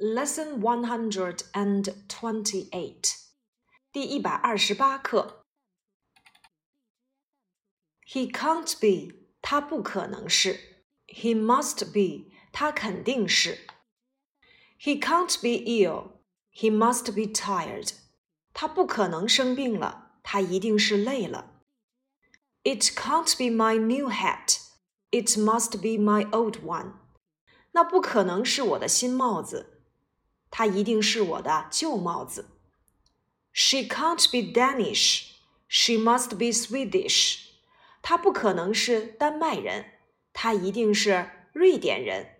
Lesson one hundred and twenty-eight，第一百二十八课。He can't be，他不可能是。He must be，他肯定是。He can't be ill，he must be tired，他不可能生病了，他一定是累了。It can't be my new hat，it must be my old one，那不可能是我的新帽子。 它一定是我的旧帽子。She can't be Danish. She must be Swedish. 她不可能是丹麦人，她一定是瑞典人。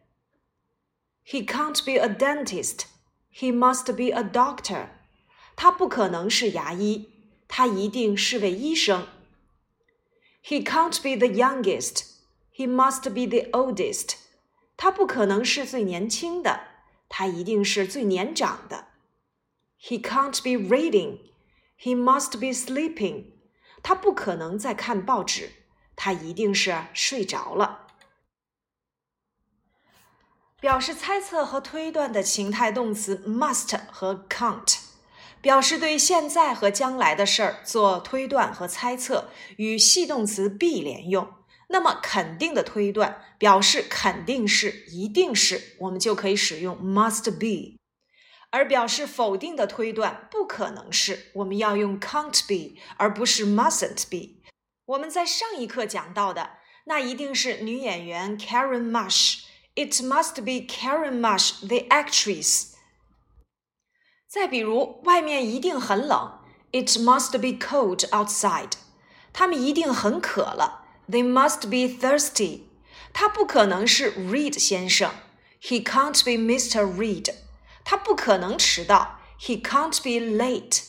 He can't be a dentist. He must be a doctor. 他不可能是牙医，他一定是位医生。He can't be the youngest. He must be the oldest. 他不可能是最年轻的。 他一定是最年长的。He can't be reading. He must be sleeping. 他不可能在看报纸，他一定是睡着了。表示猜测和推断的情态动词 must 和 can't，表示对现在和将来的事儿做推断和猜测，与系动词 be 连用。那么肯定的推断表示肯定是、一定是，我们就可以使用 must be；而表示否定的推断不可能是，我们要用 can't be，而不是 mustn't be。我们在上一课讲到的，那一定是女演员 Karen Marsh。It must be Karen Marsh, the actress。再比如，外面一定很冷，It must be cold outside。他们一定很渴了。They must be thirsty. 他不可能是 Reed 先生。He can't be Mr. Reed. 他不可能迟到。He can't be late.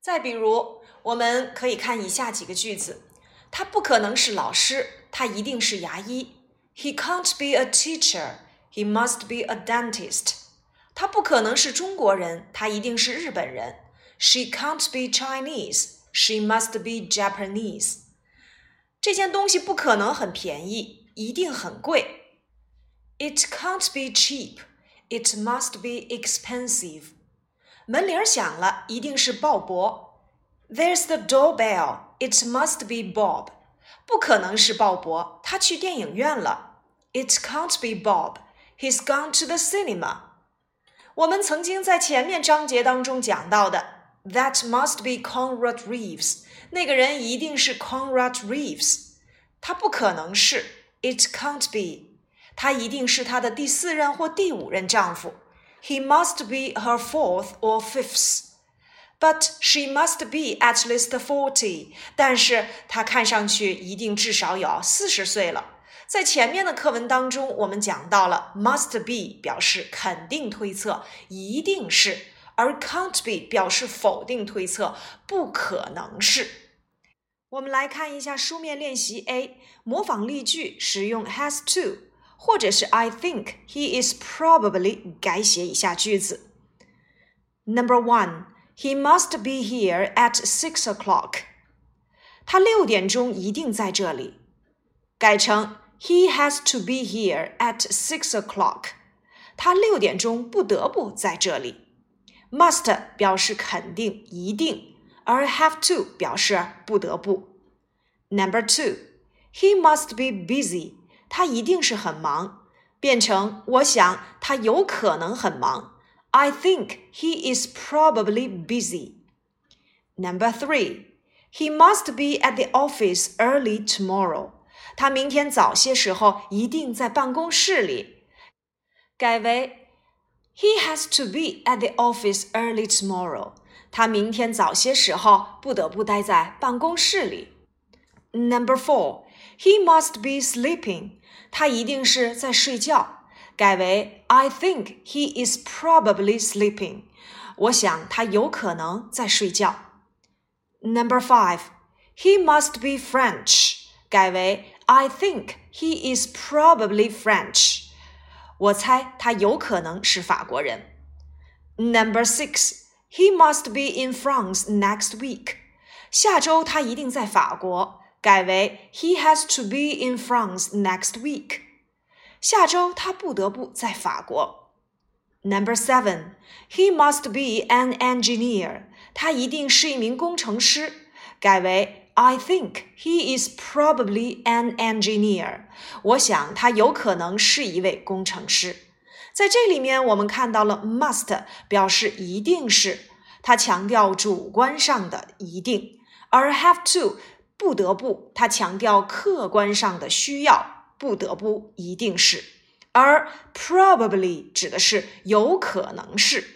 再比如，我们可以看以下几个句子：他不可能是老师，他一定是牙医。He can't be a teacher. He must be a dentist. 他不可能是中国人，他一定是日本人。She can't be Chinese. She must be Japanese. 这件东西不可能很便宜，一定很贵。It can't be cheap. It must be expensive. 门铃响了，一定是鲍勃。There's the doorbell. It must be Bob. 不可能是鲍勃，他去电影院了。It can't be Bob. He's gone to the cinema. 我们曾经在前面章节当中讲到的 ，That must be Conrad Reeves. 那个人一定是 Conrad Reeves，他不可能是 It can't be，他一定是她的第四任或第五任丈夫。He must be her fourth or fifth。But she must be at least forty。但是她看上去一定至少有四十岁了。在前面的课文当中，我们讲到了 must be 表示肯定推测，一定是； 而 can't be 表示否定推测，不可能是。我们来看一下书面练习 A，模仿例句使用 has to，或者是 I think he is probably 改写一下句子。Number one, he must be here at six o'clock。他六点钟一定在这里。改成 He has to be here at six o'clock。他六点钟不得不在这里。 Must 表示肯定、一定。而 have to 表示不得不。Number two, he must be busy. 他一定是很忙。变成我想他有可能很忙。I think he is probably busy. Number three, he must be at the office early tomorrow. 他明天早些时候一定在办公室里。改为 He has to be at the office early tomorrow. 他明天早些时候不得不待在办公室里。Number four, he must be sleeping. 他一定是在睡觉。改为 I think he is probably sleeping. 我想他有可能在睡觉。Number five, he must be French. 改为 I think he is probably French. 我猜他有可能是法国人。Number six. He must be in France next week. 下周他一定在法国。改为 He has to be in France next week. 下周他不得不在法国。 Number seven, he must be an engineer. 他一定是一名工程师。改为 I think he is probably an engineer. 我想他有可能是一位工程师。在这里面，我们看到了 must 表示一定是，它强调主观上的一定；而 have to 不得不，它强调客观上的需要，不得不一定是。而 probably 指的是有可能是。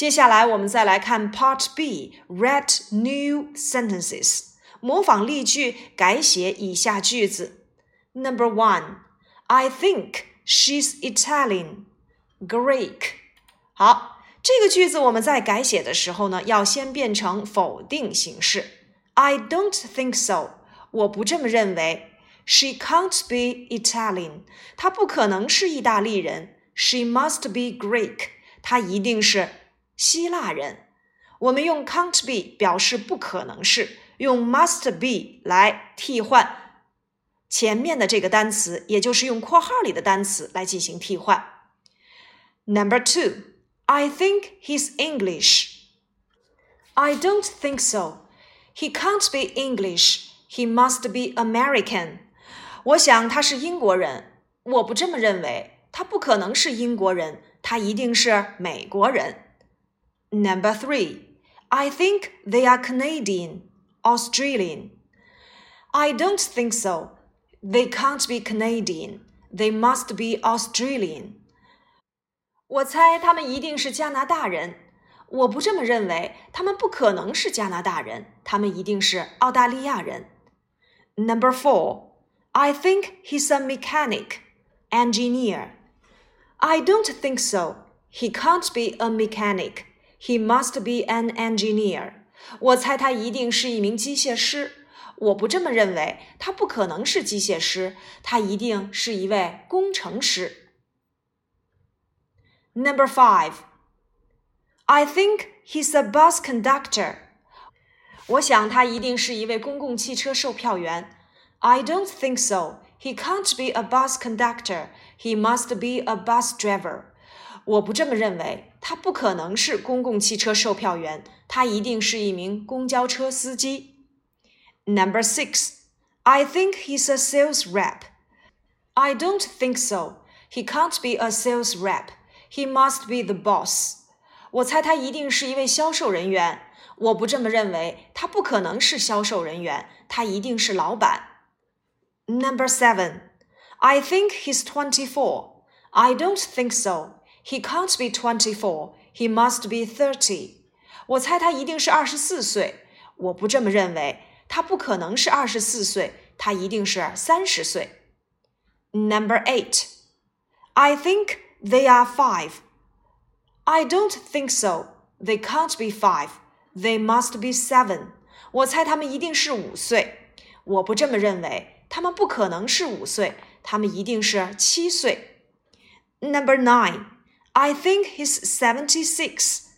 接下来我们再来看 Part B，Read new sentences，模仿例句，改写以下句子。Number one，I think she's Italian, Greek。好，这个句子我们在改写的时候呢，要先变成否定形式。I don't think so，我不这么认为。She can't be Italian. 她不可能是意大利人。She must be Greek. 她一定是 希腊人。我们用 can't be 表示不可能是，用 must be 来替换前面的这个单词，也就是用括号里的单词来进行替换。Number two, I think he's English. I don't think so. He can't be English. He must be American. 我想他是英国人，我不这么认为。他不可能是英国人，他一定是美国人。 Number three, I think they are Canadian, Australian. I don't think so. They can't be Canadian. They must be Australian. 我猜他们一定是加拿大人。我不这么认为，他们不可能是加拿大人，他们一定是澳大利亚人。Number four. I think he's a mechanic, engineer. I don't think so. He can't be a mechanic. He must be an engineer. 我猜他一定是一名机械师。我不这么认为，他不可能是机械师，他一定是一位工程师。Number five. I think he's a bus conductor. 我想他一定是一位公共汽车售票员。I don't think so. He can't be a bus conductor. He must be a bus driver. 我不这么认为，他不可能是公共汽车售票员，他一定是一名公交车司机。Number six, I think he's a sales rep. I don't think so. He can't be a sales rep. He must be the boss. 我猜他一定是一位销售人员。我不这么认为，他不可能是销售人员，他一定是老板。Number seven. I think he's 24. I don't think so. He can't be 24. He must be 30. 我猜他一定是二十四岁。我不这么认为，他不可能是二十四岁，他一定是三十岁。Number eight. I think they are five. I don't think so. They can't be five. They must be seven. 我猜他们一定是五岁。我不这么认为。他们不可能是五岁，他们一定是七岁。Number nine, I think he's seventy-six.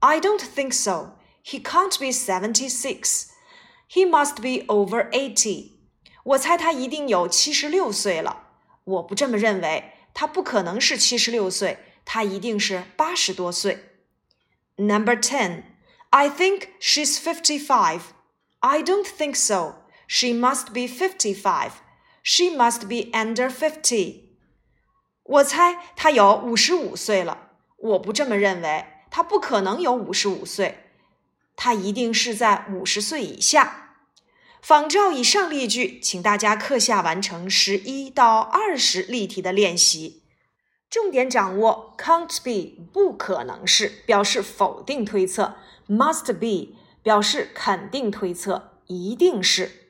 I don't think so. He can't be seventy-six. He must be over eighty. 我猜他一定有七十六岁了。我不这么认为，他不可能是七十六岁，他一定是八十多岁。Number ten, I think she's fifty-five. I don't think so. She must be fifty-five. She must be under fifty. 我猜他有五十五岁了。我不这么认为，他不可能有五十五岁，他一定是在五十岁以下。仿照以上例句，请大家课下完成十一到二十例题的练习，重点掌握 can't be 不可能是表示否定推测，must be 表示肯定推测，一定是。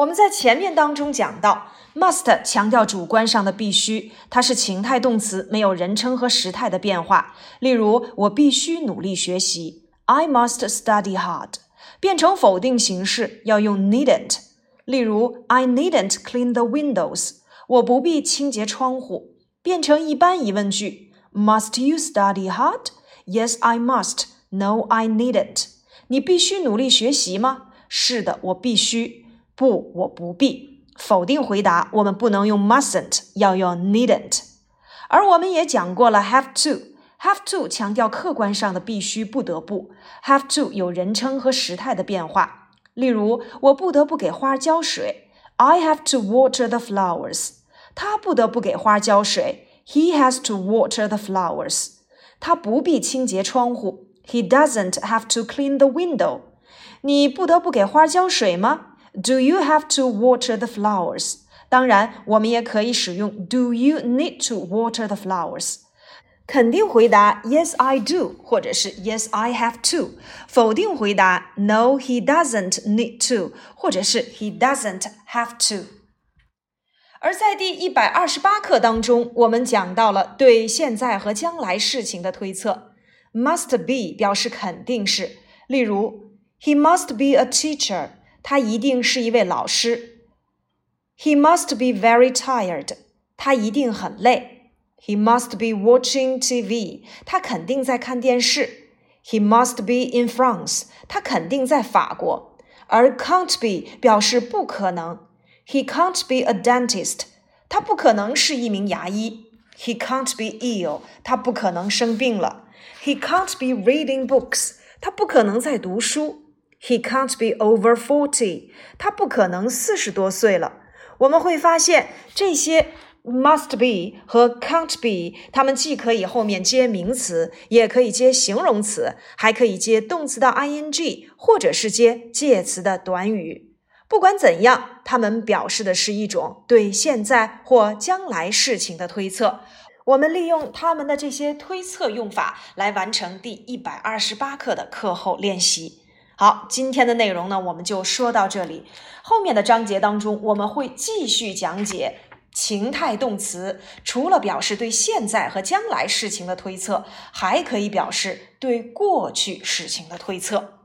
我们在前面当中讲到，must 强调主观上的必须，它是情态动词，没有人称和时态的变化。例如，我必须努力学习，I must study hard。变成否定形式要用 needn't。例如，I needn't clean the windows。我不必清洁窗户。变成一般疑问句，Must you study hard？Yes, I must. No, I needn't。你必须努力学习吗？是的，我必须。不，我不必。否定回答，我们不能用 mustn't，要用 needn't。而我们也讲过了，have to，have to 强调客观上的必须、不得不，have to 有人称和时态的变化。例如，我不得不给花浇水，I have to water the flowers。他不得不给花浇水，He has to water the flowers。他不必清洁窗户，He doesn't have to clean the window。你不得不给花浇水吗 ？Do you have to water the flowers？当然，我们也可以使用 Do you need to water the flowers？肯定回答 Yes, I do，或者是 Yes, I have to。否定回答 No, he doesn't need to，或者是 He doesn't have to。而在第一百二十八课当中，我们讲到了对现在和将来事情的推测。Must be 表示肯定是，例如 He must be a teacher， 他一定是一位老师。He must be very tired. 他一定很累。He must be watching TV. 他肯定在看电视。He must be in France. 他肯定在法国。而 can't be 表示不可能。He can't be a dentist. 他不可能是一名牙医。He can't be ill. 他不可能生病了。He can't be reading books. 他不可能在读书。 He can't be over forty. 他不可能四十多岁了。我们会发现，这些 must be 和 can't be，它们既可以后面接名词，也可以接形容词，还可以接动词的 ing，或者是接介词的短语。不管怎样，它们表示的是一种对现在或将来事情的推测。我们利用他们的这些推测用法来完成第一百二十八课的课后练习。好，今天的内容呢，我们就说到这里。后面的章节当中，我们会继续讲解情态动词，除了表示对现在和将来事情的推测，还可以表示对过去事情的推测。